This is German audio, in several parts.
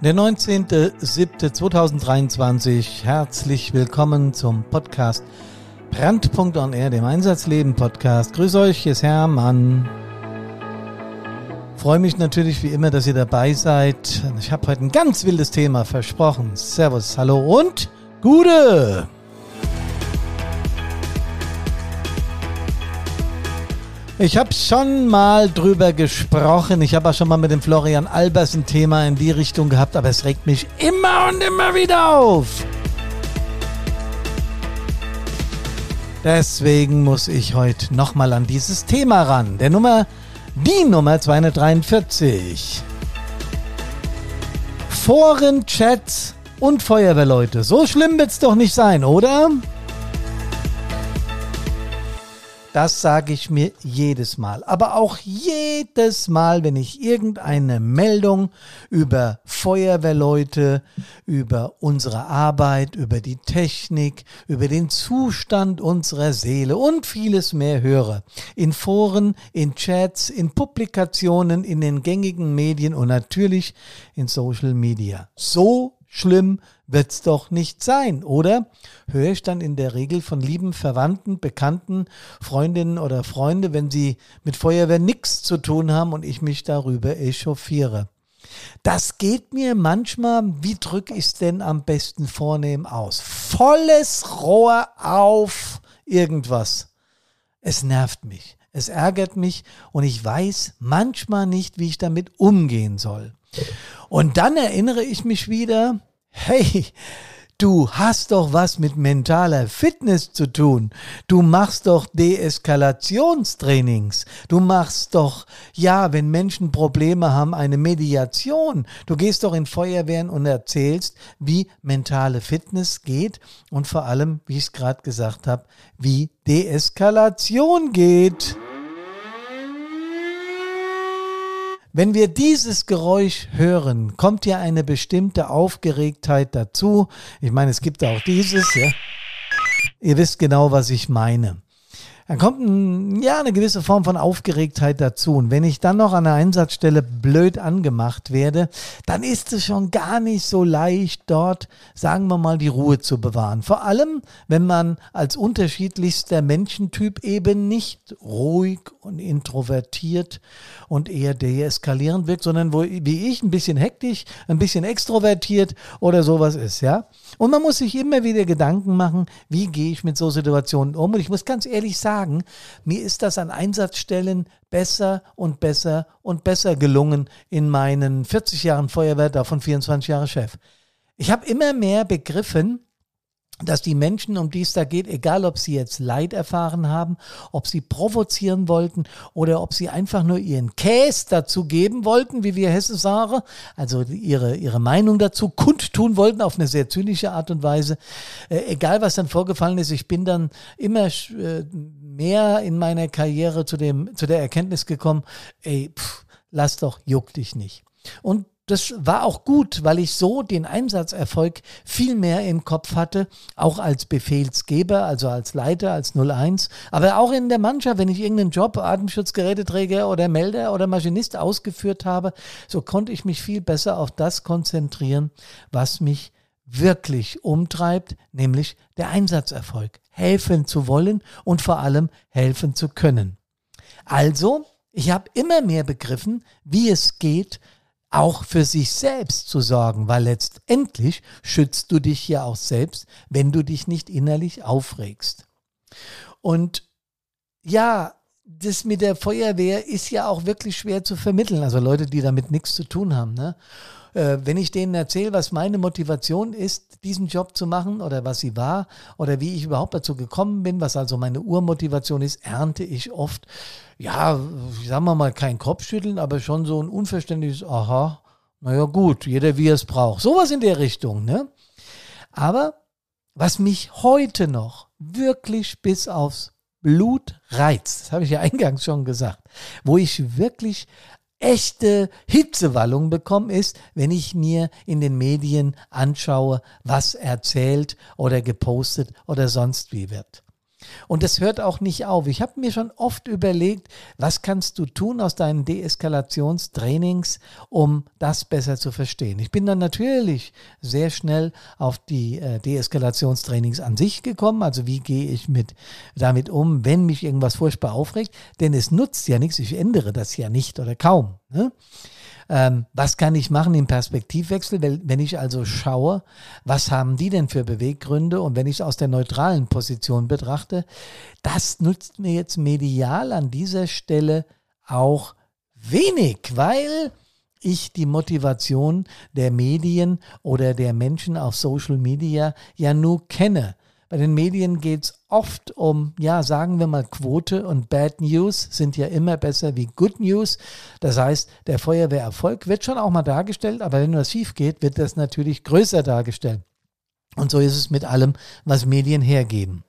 Der 19.07.2023. Herzlich willkommen zum Podcast Brandpunkt on Air, dem Einsatzleben Podcast. Grüß euch, hier ist Hermann. Freue mich natürlich wie immer, dass ihr dabei seid. Ich habe heute ein ganz wildes Thema versprochen. Servus, hallo und Gute! Ich habe schon mal drüber gesprochen. Ich habe auch schon mal mit dem Florian Albers ein Thema in die Richtung gehabt, aber es regt mich immer und immer wieder auf. Deswegen muss ich heute nochmal an dieses Thema ran. Der Nummer, die Nummer 243. Foren, Chats und Feuerwehrleute. So schlimm wird's doch nicht sein, oder? Das sage ich mir jedes Mal. Aber auch jedes Mal, wenn ich irgendeine Meldung über Feuerwehrleute, über unsere Arbeit, über die Technik, über den Zustand unserer Seele und vieles mehr höre. In Foren, in Chats, in Publikationen, in den gängigen Medien und natürlich in Social Media. So schlimm wird's doch nicht sein, oder? Höre ich dann in der Regel von lieben Verwandten, Bekannten, Freundinnen oder Freunde, wenn sie mit Feuerwehr nichts zu tun haben und ich mich darüber echauffiere. Das geht mir manchmal, wie drücke ich es denn am besten vornehm aus? Volles Rohr auf irgendwas. Es nervt mich, es ärgert mich und ich weiß manchmal nicht, wie ich damit umgehen soll. Und dann erinnere ich mich wieder, hey, du hast doch was mit mentaler Fitness zu tun. Du machst doch Deeskalationstrainings. Du machst doch, ja, wenn Menschen Probleme haben, eine Mediation. Du gehst doch in Feuerwehren und erzählst, wie mentale Fitness geht und vor allem, wie ich es gerade gesagt habe, wie Deeskalation geht. Wenn wir dieses Geräusch hören, kommt ja eine bestimmte Aufgeregtheit dazu. Ich meine, es gibt auch dieses, ja. Ihr wisst genau, was ich meine dann kommt ein, ja eine gewisse Form von Aufgeregtheit dazu. Und wenn ich dann noch an der Einsatzstelle blöd angemacht werde, dann ist es schon gar nicht so leicht, dort, sagen wir mal, die Ruhe zu bewahren. Vor allem, wenn man als unterschiedlichster Menschentyp eben nicht ruhig und introvertiert und eher deeskalierend wirkt, sondern wo, wie ich, ein bisschen hektisch, ein bisschen extrovertiert oder sowas ist, ja. Und man muss sich immer wieder Gedanken machen, wie gehe ich mit so Situationen um. Und ich muss ganz ehrlich sagen, sagen, mir ist das an Einsatzstellen besser und besser und besser gelungen in meinen 40 Jahren Feuerwehr, davon 24 Jahre Chef. Ich habe immer mehr begriffen, dass die Menschen, um die es da geht, egal ob sie jetzt Leid erfahren haben, ob sie provozieren wollten oder ob sie einfach nur ihren Käse dazu geben wollten, wie wir Hesse sagen, also ihre, ihre Meinung dazu kundtun wollten auf eine sehr zynische Art und Weise, äh, egal was dann vorgefallen ist, ich bin dann immer äh, mehr in meiner Karriere zu, dem, zu der Erkenntnis gekommen, ey, pff, lass doch, juck dich nicht. Und das war auch gut, weil ich so den Einsatzerfolg viel mehr im Kopf hatte, auch als Befehlsgeber, also als Leiter, als 01, aber auch in der Mannschaft, wenn ich irgendeinen Job, Atemschutzgeräteträger oder Melder oder Maschinist ausgeführt habe, so konnte ich mich viel besser auf das konzentrieren, was mich wirklich umtreibt, nämlich der Einsatzerfolg. Helfen zu wollen und vor allem helfen zu können. Also, ich habe immer mehr begriffen, wie es geht, auch für sich selbst zu sorgen, weil letztendlich schützt du dich ja auch selbst, wenn du dich nicht innerlich aufregst. Und ja, das mit der Feuerwehr ist ja auch wirklich schwer zu vermitteln. Also Leute, die damit nichts zu tun haben. Ne? Äh, wenn ich denen erzähle, was meine Motivation ist, diesen Job zu machen oder was sie war oder wie ich überhaupt dazu gekommen bin, was also meine Urmotivation ist, ernte ich oft ja, sagen wir mal, kein Kopfschütteln, aber schon so ein unverständliches, aha, naja gut, jeder wie er es braucht. Sowas in der Richtung, ne? Aber was mich heute noch wirklich bis aufs Blut reizt, das habe ich ja eingangs schon gesagt, wo ich wirklich echte Hitzewallung bekomme, ist, wenn ich mir in den Medien anschaue, was erzählt oder gepostet oder sonst wie wird. Und das hört auch nicht auf. Ich habe mir schon oft überlegt, was kannst du tun aus deinen Deeskalationstrainings, um das besser zu verstehen. Ich bin dann natürlich sehr schnell auf die äh, Deeskalationstrainings an sich gekommen. Also wie gehe ich mit damit um, wenn mich irgendwas furchtbar aufregt? Denn es nutzt ja nichts. Ich ändere das ja nicht oder kaum. Ne? Ähm, was kann ich machen im Perspektivwechsel, wenn ich also schaue, was haben die denn für Beweggründe und wenn ich es aus der neutralen Position betrachte, das nutzt mir jetzt medial an dieser Stelle auch wenig, weil ich die Motivation der Medien oder der Menschen auf Social Media ja nur kenne. Bei den Medien geht es oft um, ja, sagen wir mal Quote und Bad News sind ja immer besser wie Good News. Das heißt, der Feuerwehrerfolg wird schon auch mal dargestellt, aber wenn was schief geht, wird das natürlich größer dargestellt. Und so ist es mit allem, was Medien hergeben.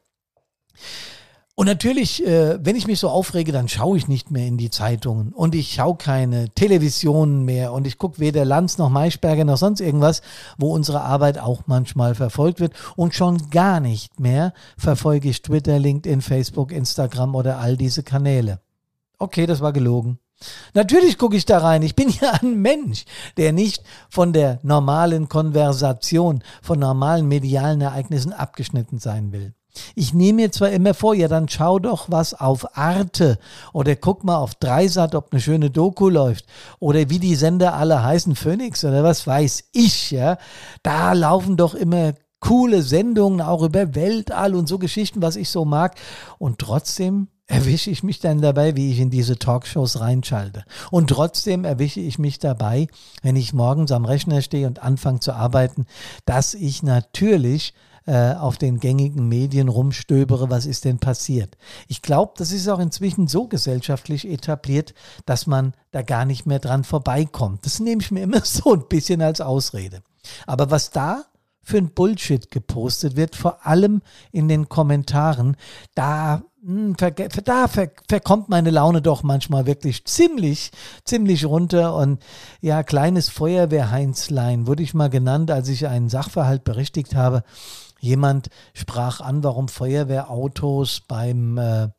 Und natürlich, äh, wenn ich mich so aufrege, dann schaue ich nicht mehr in die Zeitungen und ich schaue keine Televisionen mehr und ich gucke weder Lanz noch Maischberger noch sonst irgendwas, wo unsere Arbeit auch manchmal verfolgt wird. Und schon gar nicht mehr verfolge ich Twitter, LinkedIn, Facebook, Instagram oder all diese Kanäle. Okay, das war gelogen. Natürlich gucke ich da rein. Ich bin ja ein Mensch, der nicht von der normalen Konversation, von normalen medialen Ereignissen abgeschnitten sein will. Ich nehme mir zwar immer vor, ja, dann schau doch was auf Arte oder guck mal auf Dreisat, ob eine schöne Doku läuft oder wie die Sender alle heißen, Phoenix oder was weiß ich, ja. Da laufen doch immer coole Sendungen auch über Weltall und so Geschichten, was ich so mag. Und trotzdem erwische ich mich dann dabei, wie ich in diese Talkshows reinschalte. Und trotzdem erwische ich mich dabei, wenn ich morgens am Rechner stehe und anfange zu arbeiten, dass ich natürlich äh, auf den gängigen Medien rumstöbere, was ist denn passiert. Ich glaube, das ist auch inzwischen so gesellschaftlich etabliert, dass man da gar nicht mehr dran vorbeikommt. Das nehme ich mir immer so ein bisschen als Ausrede. Aber was da für ein Bullshit gepostet wird, vor allem in den Kommentaren, da hm, da verkommt meine Laune doch manchmal wirklich ziemlich, ziemlich runter. Und ja, kleines Feuerwehrheinzlein wurde ich mal genannt, als ich einen Sachverhalt berichtigt habe. Jemand sprach an, warum Feuerwehrautos beim, äh,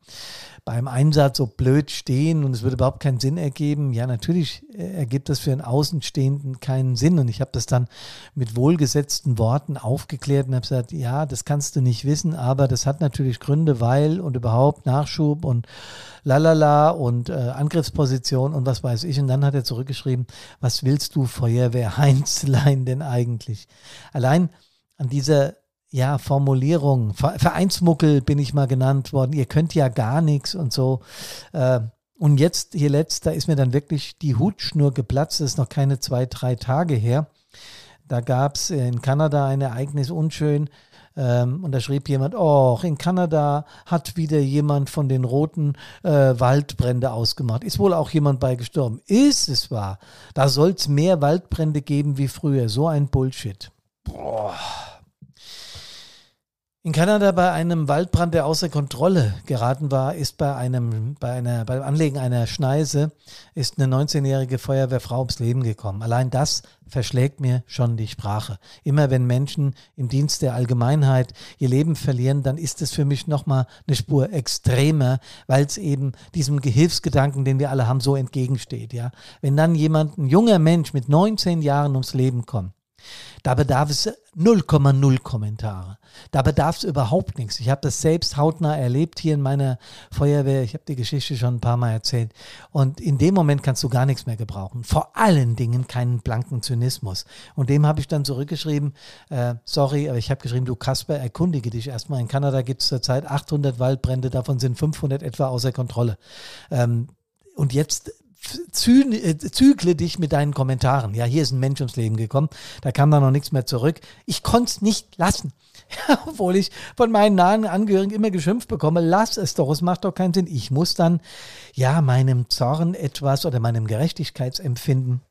beim Einsatz so blöd stehen und es würde überhaupt keinen Sinn ergeben. Ja, natürlich äh, ergibt das für einen Außenstehenden keinen Sinn. Und ich habe das dann mit wohlgesetzten Worten aufgeklärt und habe gesagt, ja, das kannst du nicht wissen, aber das hat natürlich Gründe, weil und überhaupt Nachschub und lalala und äh, Angriffsposition und was weiß ich. Und dann hat er zurückgeschrieben, was willst du Feuerwehr Heinzlein denn eigentlich? Allein an dieser ja, Formulierung. Vereinsmuckel bin ich mal genannt worden. Ihr könnt ja gar nichts und so. Äh, und jetzt, hier letzt, da ist mir dann wirklich die Hutschnur geplatzt. Das ist noch keine zwei, drei Tage her. Da gab es in Kanada ein Ereignis unschön. Ähm, und da schrieb jemand, oh, in Kanada hat wieder jemand von den roten äh, Waldbrände ausgemacht. Ist wohl auch jemand bei gestorben. Ist es wahr? Da soll es mehr Waldbrände geben wie früher. So ein Bullshit. Boah. In Kanada bei einem Waldbrand, der außer Kontrolle geraten war, ist bei einem, bei einer, beim Anlegen einer Schneise ist eine 19-jährige Feuerwehrfrau ums Leben gekommen. Allein das verschlägt mir schon die Sprache. Immer wenn Menschen im Dienst der Allgemeinheit ihr Leben verlieren, dann ist es für mich nochmal eine Spur extremer, weil es eben diesem Gehilfsgedanken, den wir alle haben, so entgegensteht, ja. Wenn dann jemand, ein junger Mensch mit 19 Jahren ums Leben kommt, da bedarf es 0,0 Kommentare. Da bedarf es überhaupt nichts. Ich habe das selbst hautnah erlebt hier in meiner Feuerwehr. Ich habe die Geschichte schon ein paar Mal erzählt. Und in dem Moment kannst du gar nichts mehr gebrauchen. Vor allen Dingen keinen blanken Zynismus. Und dem habe ich dann zurückgeschrieben, äh, sorry, aber ich habe geschrieben, du Kasper, erkundige dich erstmal. In Kanada gibt es zurzeit 800 Waldbrände, davon sind 500 etwa außer Kontrolle. Ähm, und jetzt zügle dich mit deinen Kommentaren. Ja, hier ist ein Mensch ums Leben gekommen, da kam da noch nichts mehr zurück. Ich konnte es nicht lassen. Obwohl ich von meinen nahen Angehörigen immer geschimpft bekomme, lass es doch, es macht doch keinen Sinn. Ich muss dann ja meinem Zorn etwas oder meinem Gerechtigkeitsempfinden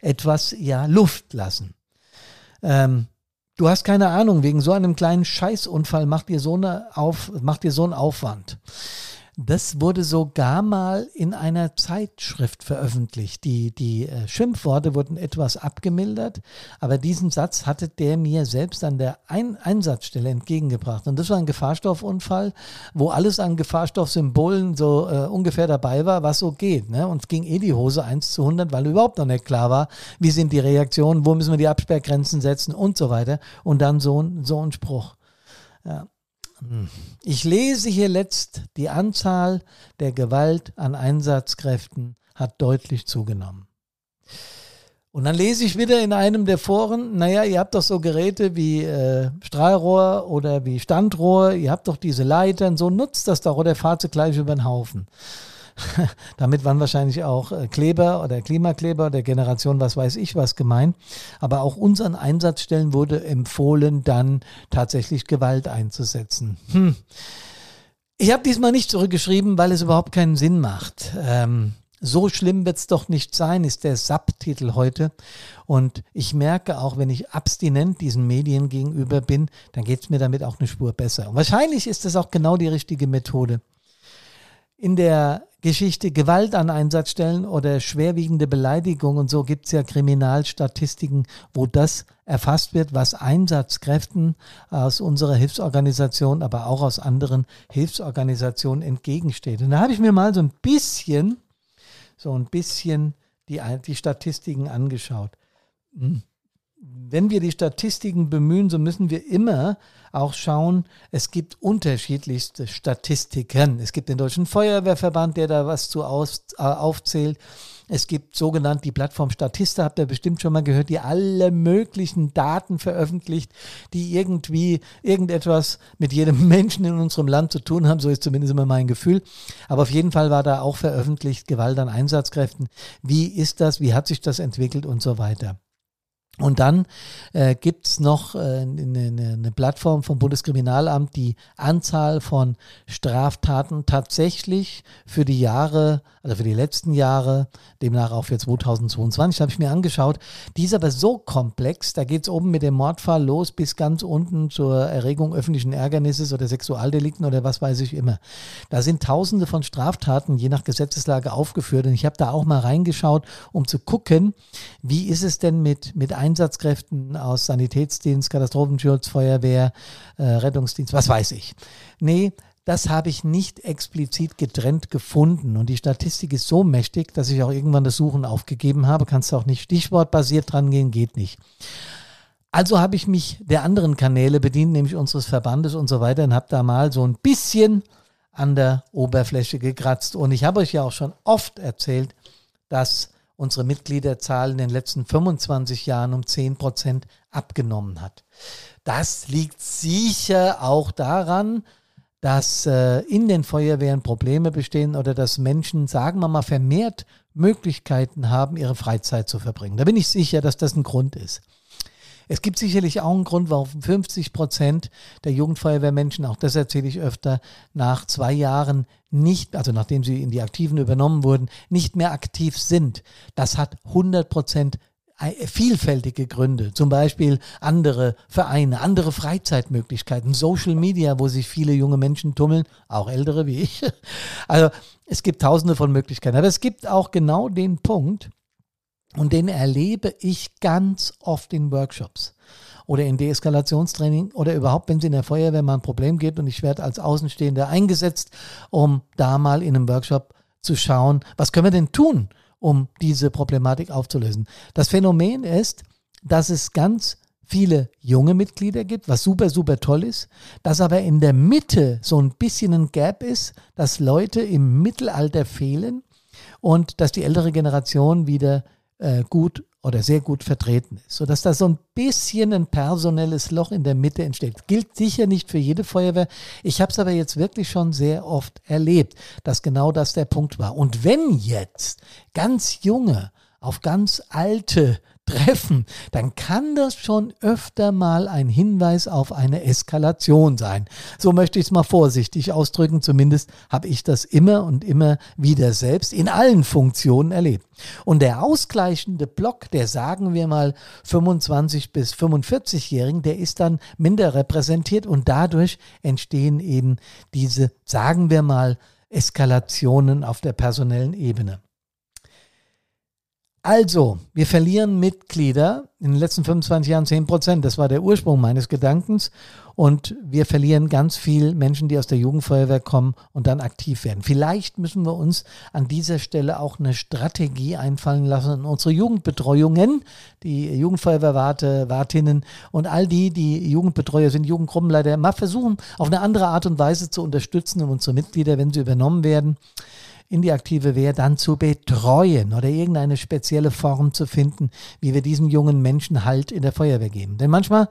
etwas ja Luft lassen. Ähm, du hast keine Ahnung, wegen so einem kleinen Scheißunfall macht dir so, eine auf, macht dir so einen Aufwand. Das wurde sogar mal in einer Zeitschrift veröffentlicht. Die, die äh, Schimpfworte wurden etwas abgemildert, aber diesen Satz hatte der mir selbst an der ein Einsatzstelle entgegengebracht. Und das war ein Gefahrstoffunfall, wo alles an Gefahrstoffsymbolen so äh, ungefähr dabei war, was so geht. Ne? Und es ging eh die Hose 1 zu 100, weil überhaupt noch nicht klar war, wie sind die Reaktionen, wo müssen wir die Absperrgrenzen setzen und so weiter. Und dann so, so ein Spruch. Ja. Ich lese hier letzt, die Anzahl der Gewalt an Einsatzkräften hat deutlich zugenommen. Und dann lese ich wieder in einem der Foren, naja, ihr habt doch so Geräte wie äh, Strahlrohr oder wie Standrohr, ihr habt doch diese Leitern, so nutzt das doch oder fahrt sie gleich über den Haufen. Damit waren wahrscheinlich auch äh, Kleber oder Klimakleber der Generation, was weiß ich, was gemeint. Aber auch unseren Einsatzstellen wurde empfohlen, dann tatsächlich Gewalt einzusetzen. Hm. Ich habe diesmal nicht zurückgeschrieben, weil es überhaupt keinen Sinn macht. Ähm, so schlimm wird es doch nicht sein, ist der SAP-Titel heute. Und ich merke auch, wenn ich abstinent diesen Medien gegenüber bin, dann geht es mir damit auch eine Spur besser. Und wahrscheinlich ist das auch genau die richtige Methode. In der Geschichte Gewalt an Einsatzstellen oder schwerwiegende Beleidigung und so gibt es ja Kriminalstatistiken, wo das erfasst wird, was Einsatzkräften aus unserer Hilfsorganisation, aber auch aus anderen Hilfsorganisationen entgegensteht. Und da habe ich mir mal so ein bisschen, so ein bisschen die, die Statistiken angeschaut. Hm wenn wir die Statistiken bemühen, so müssen wir immer auch schauen, es gibt unterschiedlichste Statistiken. Es gibt den Deutschen Feuerwehrverband, der da was zu aus, äh, aufzählt. Es gibt sogenannt die Plattform Statista, habt ihr bestimmt schon mal gehört, die alle möglichen Daten veröffentlicht, die irgendwie irgendetwas mit jedem Menschen in unserem Land zu tun haben. So ist zumindest immer mein Gefühl. Aber auf jeden Fall war da auch veröffentlicht Gewalt an Einsatzkräften. Wie ist das? Wie hat sich das entwickelt und so weiter? Und dann äh, gibt es noch äh, eine, eine Plattform vom Bundeskriminalamt, die Anzahl von Straftaten tatsächlich für die Jahre, also für die letzten Jahre, demnach auch für 2022, habe ich mir angeschaut. Die ist aber so komplex, da geht es oben mit dem Mordfall los bis ganz unten zur Erregung öffentlichen Ärgernisses oder Sexualdelikten oder was weiß ich immer. Da sind tausende von Straftaten je nach Gesetzeslage aufgeführt und ich habe da auch mal reingeschaut, um zu gucken, wie ist es denn mit, mit Einsatzkräften aus Sanitätsdienst, Katastrophenschutz, Feuerwehr, äh, Rettungsdienst, was weiß ich. Nee, das habe ich nicht explizit getrennt gefunden. Und die Statistik ist so mächtig, dass ich auch irgendwann das Suchen aufgegeben habe. Kannst du auch nicht stichwortbasiert dran gehen, geht nicht. Also habe ich mich der anderen Kanäle bedient, nämlich unseres Verbandes und so weiter, und habe da mal so ein bisschen an der Oberfläche gekratzt. Und ich habe euch ja auch schon oft erzählt, dass unsere Mitgliederzahl in den letzten 25 Jahren um 10 Prozent abgenommen hat. Das liegt sicher auch daran, dass äh, in den Feuerwehren Probleme bestehen oder dass Menschen, sagen wir mal, vermehrt Möglichkeiten haben, ihre Freizeit zu verbringen. Da bin ich sicher, dass das ein Grund ist. Es gibt sicherlich auch einen Grund, warum 50 Prozent der Jugendfeuerwehrmenschen, auch das erzähle ich öfter, nach zwei Jahren nicht, also nachdem sie in die Aktiven übernommen wurden, nicht mehr aktiv sind. Das hat 100 Prozent vielfältige Gründe, zum Beispiel andere Vereine, andere Freizeitmöglichkeiten, Social Media, wo sich viele junge Menschen tummeln, auch ältere wie ich. Also es gibt tausende von Möglichkeiten, aber es gibt auch genau den Punkt, und den erlebe ich ganz oft in Workshops oder in Deeskalationstraining oder überhaupt, wenn es in der Feuerwehr mal ein Problem gibt und ich werde als Außenstehender eingesetzt, um da mal in einem Workshop zu schauen, was können wir denn tun, um diese Problematik aufzulösen. Das Phänomen ist, dass es ganz viele junge Mitglieder gibt, was super, super toll ist, dass aber in der Mitte so ein bisschen ein Gap ist, dass Leute im Mittelalter fehlen und dass die ältere Generation wieder äh, gut oder sehr gut vertreten ist, sodass da so ein bisschen ein personelles Loch in der Mitte entsteht. Gilt sicher nicht für jede Feuerwehr. Ich habe es aber jetzt wirklich schon sehr oft erlebt, dass genau das der Punkt war. Und wenn jetzt ganz junge auf ganz alte treffen, dann kann das schon öfter mal ein Hinweis auf eine Eskalation sein. So möchte ich es mal vorsichtig ausdrücken. Zumindest habe ich das immer und immer wieder selbst in allen Funktionen erlebt. Und der ausgleichende Block, der sagen wir mal 25 bis 45-Jährigen, der ist dann minder repräsentiert und dadurch entstehen eben diese, sagen wir mal, Eskalationen auf der personellen Ebene. Also, wir verlieren Mitglieder in den letzten 25 Jahren 10 Prozent. Das war der Ursprung meines Gedankens. Und wir verlieren ganz viel Menschen, die aus der Jugendfeuerwehr kommen und dann aktiv werden. Vielleicht müssen wir uns an dieser Stelle auch eine Strategie einfallen lassen. Unsere Jugendbetreuungen, die Jugendfeuerwehrwarte, Wartinnen und all die, die Jugendbetreuer sind, Jugendgruppenleiter, mal versuchen, auf eine andere Art und Weise zu unterstützen, um unsere Mitglieder, wenn sie übernommen werden, in die aktive Wehr dann zu betreuen oder irgendeine spezielle Form zu finden, wie wir diesen jungen Menschen Halt in der Feuerwehr geben. Denn manchmal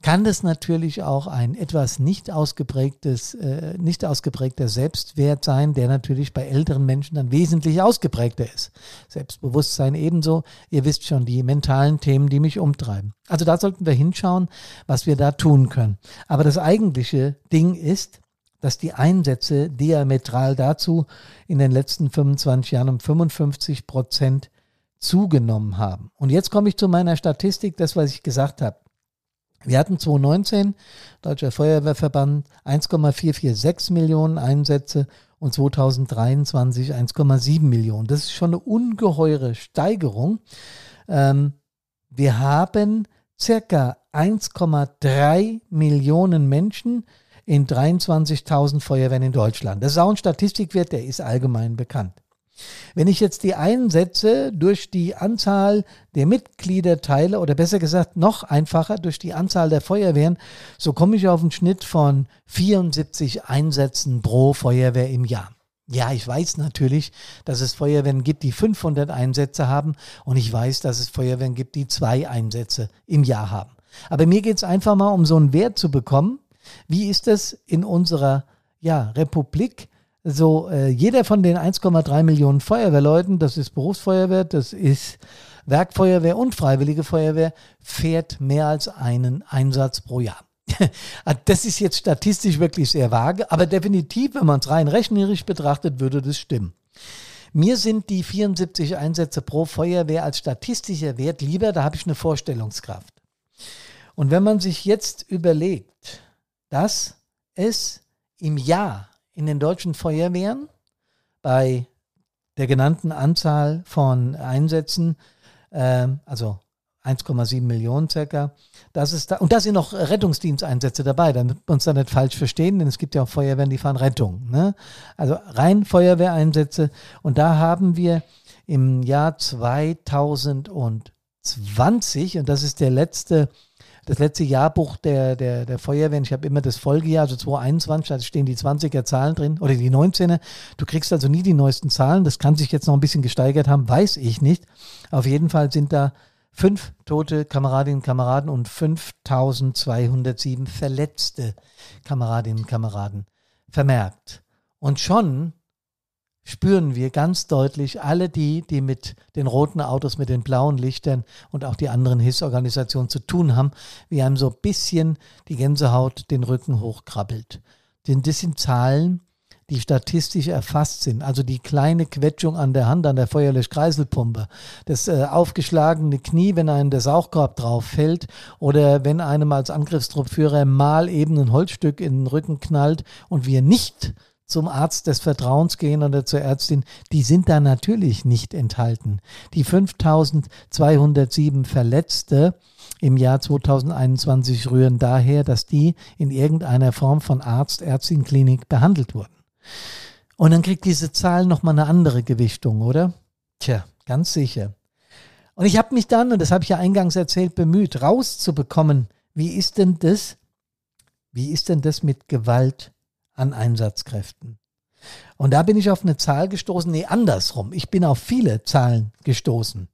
kann das natürlich auch ein etwas nicht ausgeprägtes, äh, nicht ausgeprägter Selbstwert sein, der natürlich bei älteren Menschen dann wesentlich ausgeprägter ist. Selbstbewusstsein ebenso. Ihr wisst schon, die mentalen Themen, die mich umtreiben. Also da sollten wir hinschauen, was wir da tun können. Aber das eigentliche Ding ist, dass die Einsätze diametral dazu in den letzten 25 Jahren um 55 Prozent zugenommen haben. Und jetzt komme ich zu meiner Statistik, das, was ich gesagt habe. Wir hatten 2019, Deutscher Feuerwehrverband, 1,446 Millionen Einsätze und 2023 1,7 Millionen. Das ist schon eine ungeheure Steigerung. Ähm, wir haben circa 1,3 Millionen Menschen, in 23.000 Feuerwehren in Deutschland. Das ist auch ein Statistikwert, der ist allgemein bekannt. Wenn ich jetzt die Einsätze durch die Anzahl der Mitglieder teile, oder besser gesagt noch einfacher durch die Anzahl der Feuerwehren, so komme ich auf einen Schnitt von 74 Einsätzen pro Feuerwehr im Jahr. Ja, ich weiß natürlich, dass es Feuerwehren gibt, die 500 Einsätze haben und ich weiß, dass es Feuerwehren gibt, die zwei Einsätze im Jahr haben. Aber mir geht es einfach mal um so einen Wert zu bekommen, wie ist es in unserer ja, Republik? So, äh, jeder von den 1,3 Millionen Feuerwehrleuten, das ist Berufsfeuerwehr, das ist Werkfeuerwehr und Freiwillige Feuerwehr, fährt mehr als einen Einsatz pro Jahr. das ist jetzt statistisch wirklich sehr vage, aber definitiv, wenn man es rein rechnerisch betrachtet, würde das stimmen. Mir sind die 74 Einsätze pro Feuerwehr als statistischer Wert lieber, da habe ich eine Vorstellungskraft. Und wenn man sich jetzt überlegt, dass es im Jahr in den deutschen Feuerwehren bei der genannten Anzahl von Einsätzen, äh, also 1,7 Millionen circa, das ist da, und da sind noch Rettungsdiensteinsätze dabei, damit wir uns da nicht falsch verstehen, denn es gibt ja auch Feuerwehren, die fahren Rettung. Ne? Also rein Feuerwehreinsätze und da haben wir im Jahr 2020, und das ist der letzte das letzte Jahrbuch der, der, der Feuerwehren, ich habe immer das Folgejahr, also 2021, da stehen die 20er Zahlen drin oder die 19er. Du kriegst also nie die neuesten Zahlen. Das kann sich jetzt noch ein bisschen gesteigert haben, weiß ich nicht. Auf jeden Fall sind da fünf tote Kameradinnen und Kameraden und 5207 verletzte Kameradinnen und Kameraden vermerkt. Und schon spüren wir ganz deutlich alle die, die mit den roten Autos, mit den blauen Lichtern und auch die anderen Hilfsorganisationen zu tun haben, wie einem so ein bisschen die Gänsehaut den Rücken hochkrabbelt. Denn das sind Zahlen, die statistisch erfasst sind. Also die kleine Quetschung an der Hand, an der Feuerlösch-Kreiselpumpe, das äh, aufgeschlagene Knie, wenn einem der Sauchkorb drauf fällt oder wenn einem als Angriffstruppführer mal eben ein Holzstück in den Rücken knallt und wir nicht zum Arzt des Vertrauens gehen oder zur Ärztin, die sind da natürlich nicht enthalten. Die 5207 Verletzte im Jahr 2021 rühren daher, dass die in irgendeiner Form von Arzt, Ärztin, Klinik behandelt wurden. Und dann kriegt diese Zahl nochmal eine andere Gewichtung, oder? Tja, ganz sicher. Und ich habe mich dann, und das habe ich ja eingangs erzählt, bemüht, rauszubekommen, wie ist denn das, wie ist denn das mit Gewalt an Einsatzkräften. Und da bin ich auf eine Zahl gestoßen, nee, andersrum. Ich bin auf viele Zahlen gestoßen.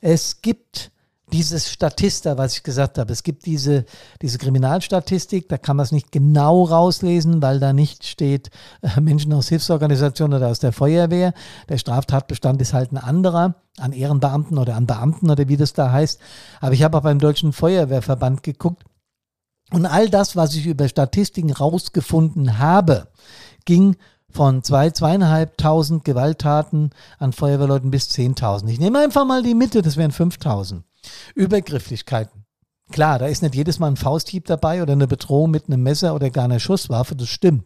Es gibt dieses Statista, was ich gesagt habe. Es gibt diese, diese Kriminalstatistik, da kann man es nicht genau rauslesen, weil da nicht steht äh, Menschen aus Hilfsorganisationen oder aus der Feuerwehr. Der Straftatbestand ist halt ein anderer, an Ehrenbeamten oder an Beamten oder wie das da heißt. Aber ich habe auch beim Deutschen Feuerwehrverband geguckt und all das, was ich über Statistiken rausgefunden habe, ging von zwei, zweieinhalbtausend Gewalttaten an Feuerwehrleuten bis zehntausend. Ich nehme einfach mal die Mitte, das wären fünftausend. Übergrifflichkeiten. Klar, da ist nicht jedes Mal ein Fausthieb dabei oder eine Bedrohung mit einem Messer oder gar einer Schusswaffe, das stimmt.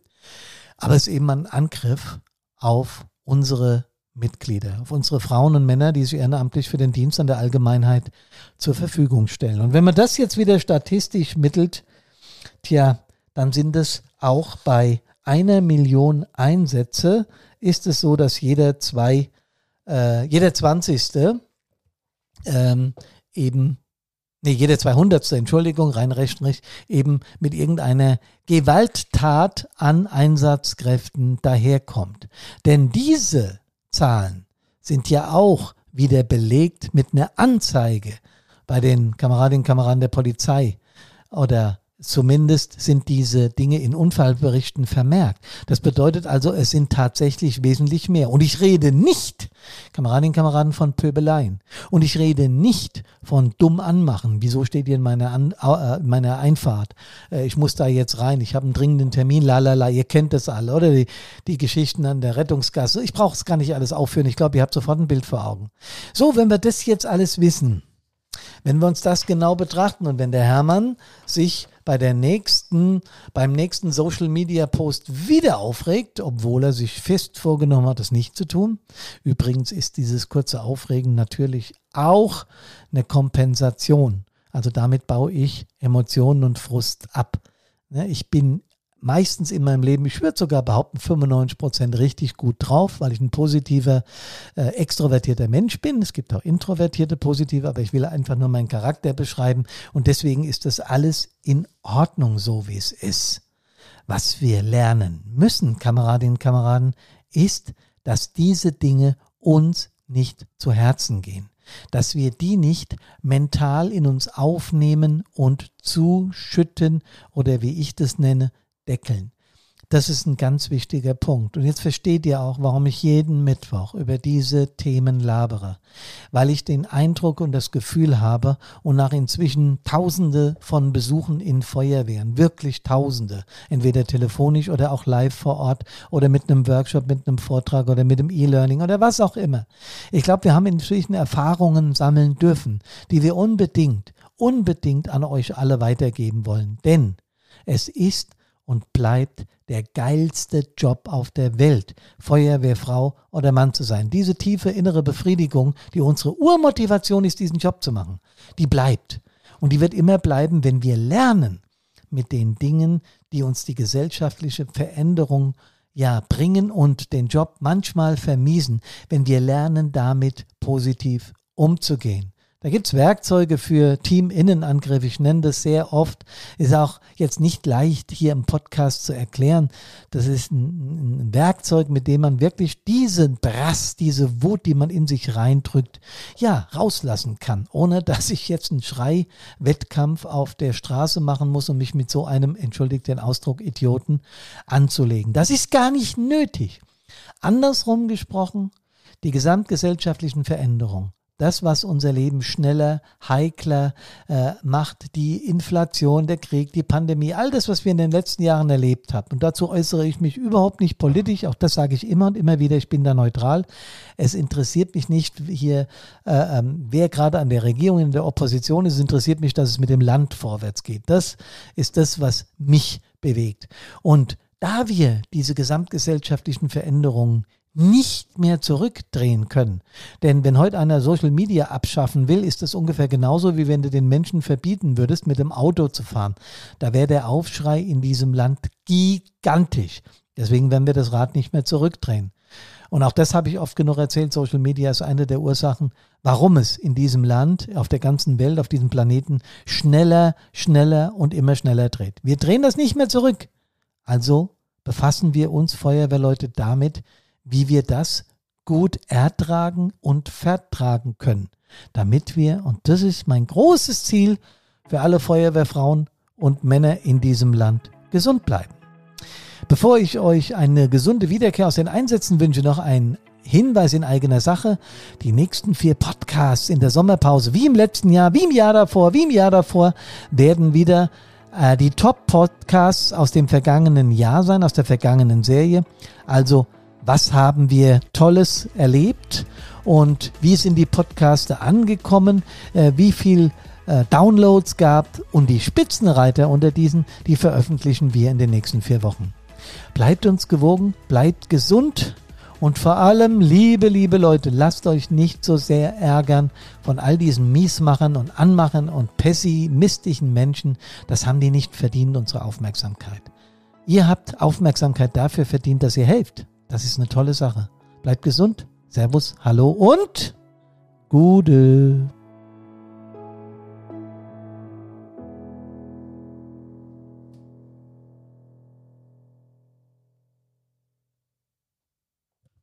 Aber es ist eben ein Angriff auf unsere Mitglieder, auf unsere Frauen und Männer, die sich ehrenamtlich für den Dienst an der Allgemeinheit zur Verfügung stellen. Und wenn man das jetzt wieder statistisch mittelt, tja, dann sind es auch bei einer Million Einsätze, ist es so, dass jeder zwei, äh, jeder zwanzigste ähm, eben nee, jeder 200. Entschuldigung, rein rechtlich, eben mit irgendeiner Gewalttat an Einsatzkräften daherkommt. Denn diese Zahlen sind ja auch wieder belegt mit einer Anzeige bei den Kameradinnen und Kameraden der Polizei oder Zumindest sind diese Dinge in Unfallberichten vermerkt. Das bedeutet also, es sind tatsächlich wesentlich mehr. Und ich rede nicht, Kameradinnen und Kameraden, von Pöbeleien. Und ich rede nicht von dumm anmachen. Wieso steht ihr in meiner, An äh, meiner Einfahrt? Äh, ich muss da jetzt rein. Ich habe einen dringenden Termin. Lalala, ihr kennt das alle, oder? Die, die Geschichten an der Rettungsgasse. Ich brauche es gar nicht alles aufführen. Ich glaube, ihr habt sofort ein Bild vor Augen. So, wenn wir das jetzt alles wissen, wenn wir uns das genau betrachten und wenn der Hermann sich bei der nächsten, beim nächsten Social Media Post wieder aufregt, obwohl er sich fest vorgenommen hat, das nicht zu tun. Übrigens ist dieses kurze Aufregen natürlich auch eine Kompensation. Also damit baue ich Emotionen und Frust ab. Ne, ich bin meistens in meinem Leben, ich würde sogar behaupten, 95 Prozent richtig gut drauf, weil ich ein positiver, äh, extrovertierter Mensch bin. Es gibt auch introvertierte positive, aber ich will einfach nur meinen Charakter beschreiben und deswegen ist das alles in Ordnung, so wie es ist. Was wir lernen müssen, Kameradinnen und Kameraden, ist, dass diese Dinge uns nicht zu Herzen gehen dass wir die nicht mental in uns aufnehmen und zuschütten oder wie ich das nenne, deckeln. Das ist ein ganz wichtiger Punkt. Und jetzt versteht ihr auch, warum ich jeden Mittwoch über diese Themen labere. Weil ich den Eindruck und das Gefühl habe und nach inzwischen Tausende von Besuchen in Feuerwehren, wirklich Tausende, entweder telefonisch oder auch live vor Ort oder mit einem Workshop, mit einem Vortrag oder mit einem E-Learning oder was auch immer. Ich glaube, wir haben inzwischen Erfahrungen sammeln dürfen, die wir unbedingt, unbedingt an euch alle weitergeben wollen. Denn es ist und bleibt der geilste Job auf der Welt, Feuerwehrfrau oder Mann zu sein. Diese tiefe innere Befriedigung, die unsere Urmotivation ist, diesen Job zu machen, die bleibt. Und die wird immer bleiben, wenn wir lernen mit den Dingen, die uns die gesellschaftliche Veränderung ja bringen und den Job manchmal vermiesen, wenn wir lernen, damit positiv umzugehen. Da gibt es Werkzeuge für Team-Innenangriff. Ich nenne das sehr oft. Ist auch jetzt nicht leicht hier im Podcast zu erklären. Das ist ein, ein Werkzeug, mit dem man wirklich diesen Brass, diese Wut, die man in sich reindrückt, ja, rauslassen kann, ohne dass ich jetzt einen Schrei-Wettkampf auf der Straße machen muss, um mich mit so einem, entschuldigt den Ausdruck, Idioten anzulegen. Das ist gar nicht nötig. Andersrum gesprochen, die gesamtgesellschaftlichen Veränderungen das, was unser Leben schneller, heikler äh, macht, die Inflation, der Krieg, die Pandemie, all das, was wir in den letzten Jahren erlebt haben. Und dazu äußere ich mich überhaupt nicht politisch, auch das sage ich immer und immer wieder, ich bin da neutral. Es interessiert mich nicht hier, äh, ähm, wer gerade an der Regierung, in der Opposition ist, es interessiert mich, dass es mit dem Land vorwärts geht. Das ist das, was mich bewegt. Und da wir diese gesamtgesellschaftlichen Veränderungen nicht mehr zurückdrehen können. Denn wenn heute einer Social Media abschaffen will, ist das ungefähr genauso, wie wenn du den Menschen verbieten würdest, mit dem Auto zu fahren. Da wäre der Aufschrei in diesem Land gigantisch. Deswegen werden wir das Rad nicht mehr zurückdrehen. Und auch das habe ich oft genug erzählt. Social Media ist eine der Ursachen, warum es in diesem Land, auf der ganzen Welt, auf diesem Planeten schneller, schneller und immer schneller dreht. Wir drehen das nicht mehr zurück. Also befassen wir uns Feuerwehrleute damit, wie wir das gut ertragen und vertragen können, damit wir, und das ist mein großes Ziel für alle Feuerwehrfrauen und Männer in diesem Land, gesund bleiben. Bevor ich euch eine gesunde Wiederkehr aus den Einsätzen wünsche, noch ein Hinweis in eigener Sache. Die nächsten vier Podcasts in der Sommerpause, wie im letzten Jahr, wie im Jahr davor, wie im Jahr davor, werden wieder äh, die Top-Podcasts aus dem vergangenen Jahr sein, aus der vergangenen Serie. Also was haben wir Tolles erlebt und wie sind die Podcaster angekommen, äh, wie viel äh, Downloads gab und die Spitzenreiter unter diesen, die veröffentlichen wir in den nächsten vier Wochen. Bleibt uns gewogen, bleibt gesund und vor allem, liebe, liebe Leute, lasst euch nicht so sehr ärgern von all diesen Miesmachern und Anmachern und pessimistischen Menschen. Das haben die nicht verdient, unsere Aufmerksamkeit. Ihr habt Aufmerksamkeit dafür verdient, dass ihr helft. Das ist eine tolle Sache. Bleibt gesund. Servus, hallo und gute.